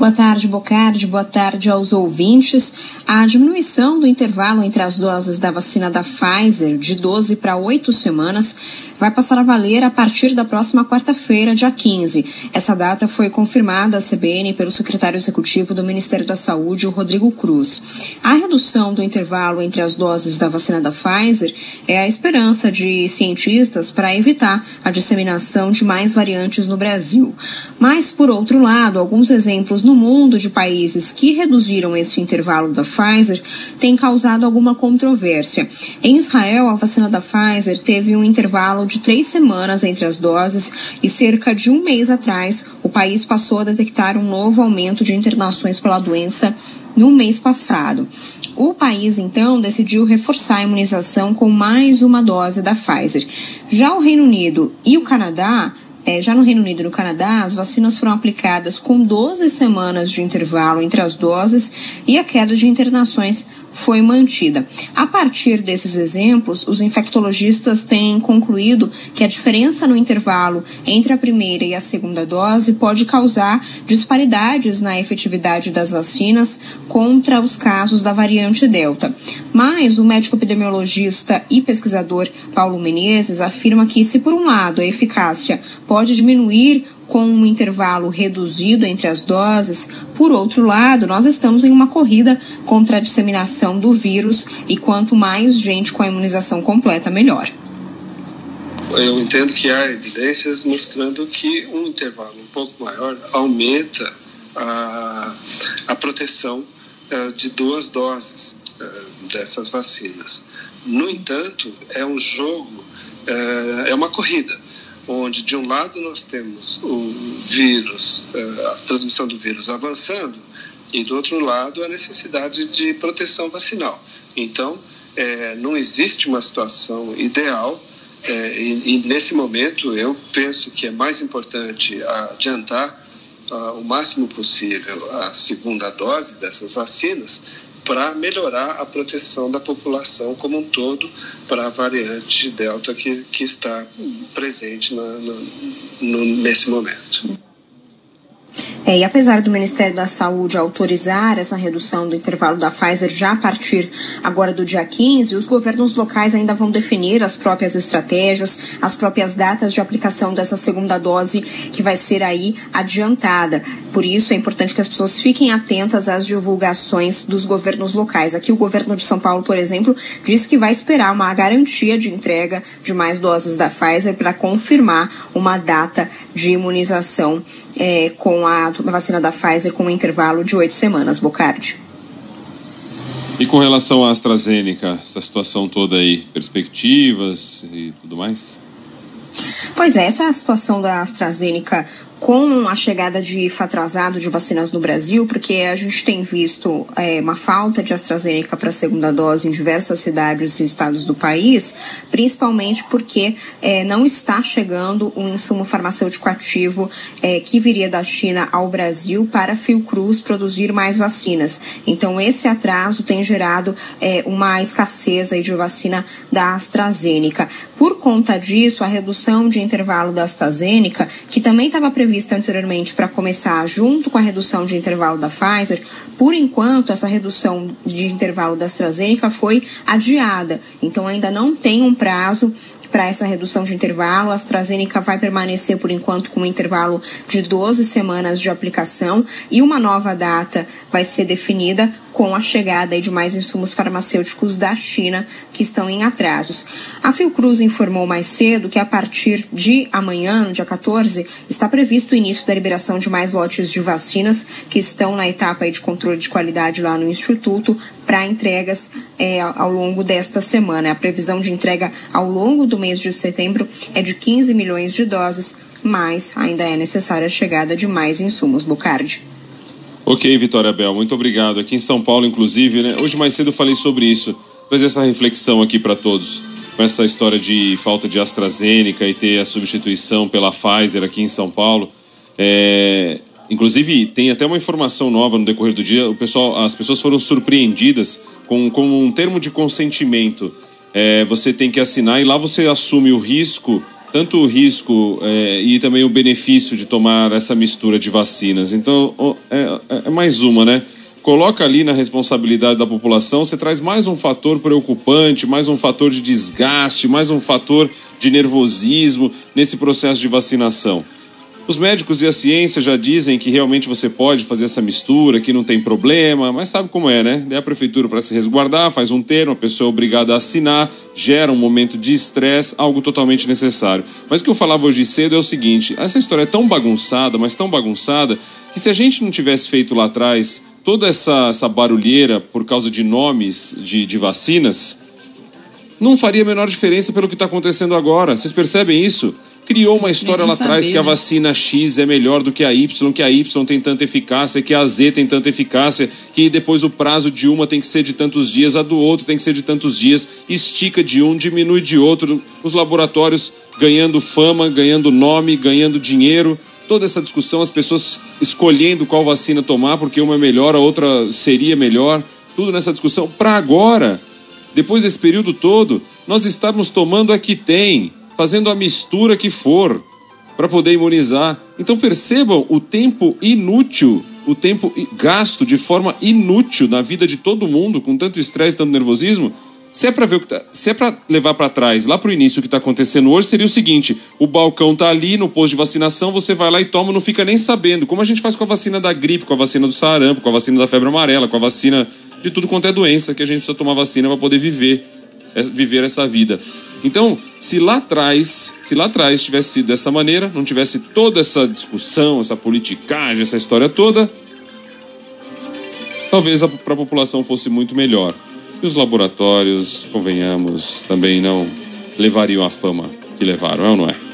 Boa tarde, Bocardi. Boa tarde aos ouvintes. A diminuição do intervalo entre as doses da vacina da Pfizer de 12 para 8 semanas vai passar a valer a partir da próxima quarta-feira, dia 15. Essa data foi confirmada à CBN pelo secretário executivo do Ministério da Saúde, Rodrigo Cruz. A redução do intervalo entre as doses da vacina da Pfizer é a esperança de cientistas para evitar a disseminação de mais variantes no Brasil. Mas, por outro lado, alguns exemplos no mundo de países que reduziram esse intervalo da Pfizer têm causado alguma controvérsia. Em Israel, a vacina da Pfizer teve um intervalo de três semanas entre as doses e cerca de um mês atrás o país passou a detectar um novo aumento de internações pela doença no mês passado. O país, então, decidiu reforçar a imunização com mais uma dose da Pfizer. Já o Reino Unido e o Canadá é, já no Reino Unido e no Canadá, as vacinas foram aplicadas com 12 semanas de intervalo entre as doses e a queda de internações foi mantida. A partir desses exemplos, os infectologistas têm concluído que a diferença no intervalo entre a primeira e a segunda dose pode causar disparidades na efetividade das vacinas contra os casos da variante Delta. Mas o médico epidemiologista e pesquisador Paulo Menezes afirma que, se por um lado a eficácia pode diminuir com um intervalo reduzido entre as doses. Por outro lado, nós estamos em uma corrida contra a disseminação do vírus e quanto mais gente com a imunização completa, melhor. Eu entendo que há evidências mostrando que um intervalo um pouco maior aumenta a, a proteção uh, de duas doses uh, dessas vacinas. No entanto, é um jogo, uh, é uma corrida onde de um lado nós temos o vírus, eh, a transmissão do vírus avançando, e do outro lado a necessidade de proteção vacinal. Então, é, não existe uma situação ideal, é, e, e, nesse momento eu penso que é mais importante adiantar uh, o máximo possível a segunda dose dessas vacinas para melhorar a proteção da população como um todo para a variante Delta que, que está presente na, na, no, nesse momento. É, e apesar do Ministério da Saúde autorizar essa redução do intervalo da Pfizer já a partir agora do dia 15, os governos locais ainda vão definir as próprias estratégias, as próprias datas de aplicação dessa segunda dose que vai ser aí adiantada. Por isso é importante que as pessoas fiquem atentas às divulgações dos governos locais. Aqui o governo de São Paulo, por exemplo, diz que vai esperar uma garantia de entrega de mais doses da Pfizer para confirmar uma data de imunização é, com a vacina da Pfizer com um intervalo de oito semanas, Bocardi. E com relação à AstraZeneca, essa situação toda aí, perspectivas e tudo mais? Pois é, essa situação da AstraZeneca com a chegada de fatrasado de vacinas no Brasil, porque a gente tem visto é, uma falta de AstraZeneca para a segunda dose em diversas cidades e estados do país, principalmente porque é, não está chegando um insumo farmacêutico ativo é, que viria da China ao Brasil para a Fiocruz produzir mais vacinas. Então, esse atraso tem gerado é, uma escassez de vacina da AstraZeneca. Por conta disso, a redução de intervalo da AstraZeneca, que também estava prevista prevista anteriormente para começar junto com a redução de intervalo da Pfizer, por enquanto essa redução de intervalo da AstraZeneca foi adiada. Então ainda não tem um prazo para essa redução de intervalo. A AstraZeneca vai permanecer por enquanto com um intervalo de 12 semanas de aplicação e uma nova data vai ser definida com a chegada de mais insumos farmacêuticos da China que estão em atrasos. A Fiocruz informou mais cedo que a partir de amanhã, no dia 14, está previsto o início da liberação de mais lotes de vacinas que estão na etapa de controle de qualidade lá no Instituto para entregas é, ao longo desta semana. A previsão de entrega ao longo do mês de setembro é de 15 milhões de doses, mas ainda é necessária a chegada de mais insumos. Bocardi. Ok, Vitória Bel, muito obrigado. Aqui em São Paulo, inclusive, né? Hoje mais cedo falei sobre isso. Fazer essa reflexão aqui para todos. Com essa história de falta de AstraZeneca e ter a substituição pela Pfizer aqui em São Paulo. É... Inclusive, tem até uma informação nova no decorrer do dia. O pessoal, as pessoas foram surpreendidas com, com um termo de consentimento. É, você tem que assinar e lá você assume o risco tanto o risco é, e também o benefício de tomar essa mistura de vacinas. Então, é, é, é mais uma, né? Coloca ali na responsabilidade da população, você traz mais um fator preocupante, mais um fator de desgaste, mais um fator de nervosismo nesse processo de vacinação. Os médicos e a ciência já dizem que realmente você pode fazer essa mistura, que não tem problema, mas sabe como é, né? Daí a prefeitura, para se resguardar, faz um termo, a pessoa é obrigada a assinar, gera um momento de estresse, algo totalmente necessário. Mas o que eu falava hoje cedo é o seguinte: essa história é tão bagunçada, mas tão bagunçada, que se a gente não tivesse feito lá atrás toda essa, essa barulheira por causa de nomes de, de vacinas, não faria a menor diferença pelo que está acontecendo agora. Vocês percebem isso? Criou uma história lá atrás que a né? vacina X é melhor do que a Y, que a Y tem tanta eficácia, que a Z tem tanta eficácia, que depois o prazo de uma tem que ser de tantos dias, a do outro tem que ser de tantos dias, estica de um, diminui de outro, os laboratórios ganhando fama, ganhando nome, ganhando dinheiro. Toda essa discussão, as pessoas escolhendo qual vacina tomar, porque uma é melhor, a outra seria melhor, tudo nessa discussão. Para agora, depois desse período todo, nós estamos tomando a que tem fazendo a mistura que for para poder imunizar. Então percebam o tempo inútil, o tempo gasto de forma inútil na vida de todo mundo, com tanto estresse, tanto nervosismo. Se é para ver tá, se é para levar para trás, lá para o início o que está acontecendo hoje, seria o seguinte: o balcão tá ali no posto de vacinação, você vai lá e toma, não fica nem sabendo. Como a gente faz com a vacina da gripe, com a vacina do sarampo, com a vacina da febre amarela, com a vacina de tudo quanto é doença que a gente precisa tomar vacina para poder viver, é, viver essa vida. Então, se lá atrás, se lá atrás tivesse sido dessa maneira, não tivesse toda essa discussão, essa politicagem, essa história toda, talvez para a população fosse muito melhor. E os laboratórios, convenhamos, também não levariam a fama que levaram, é ou não é?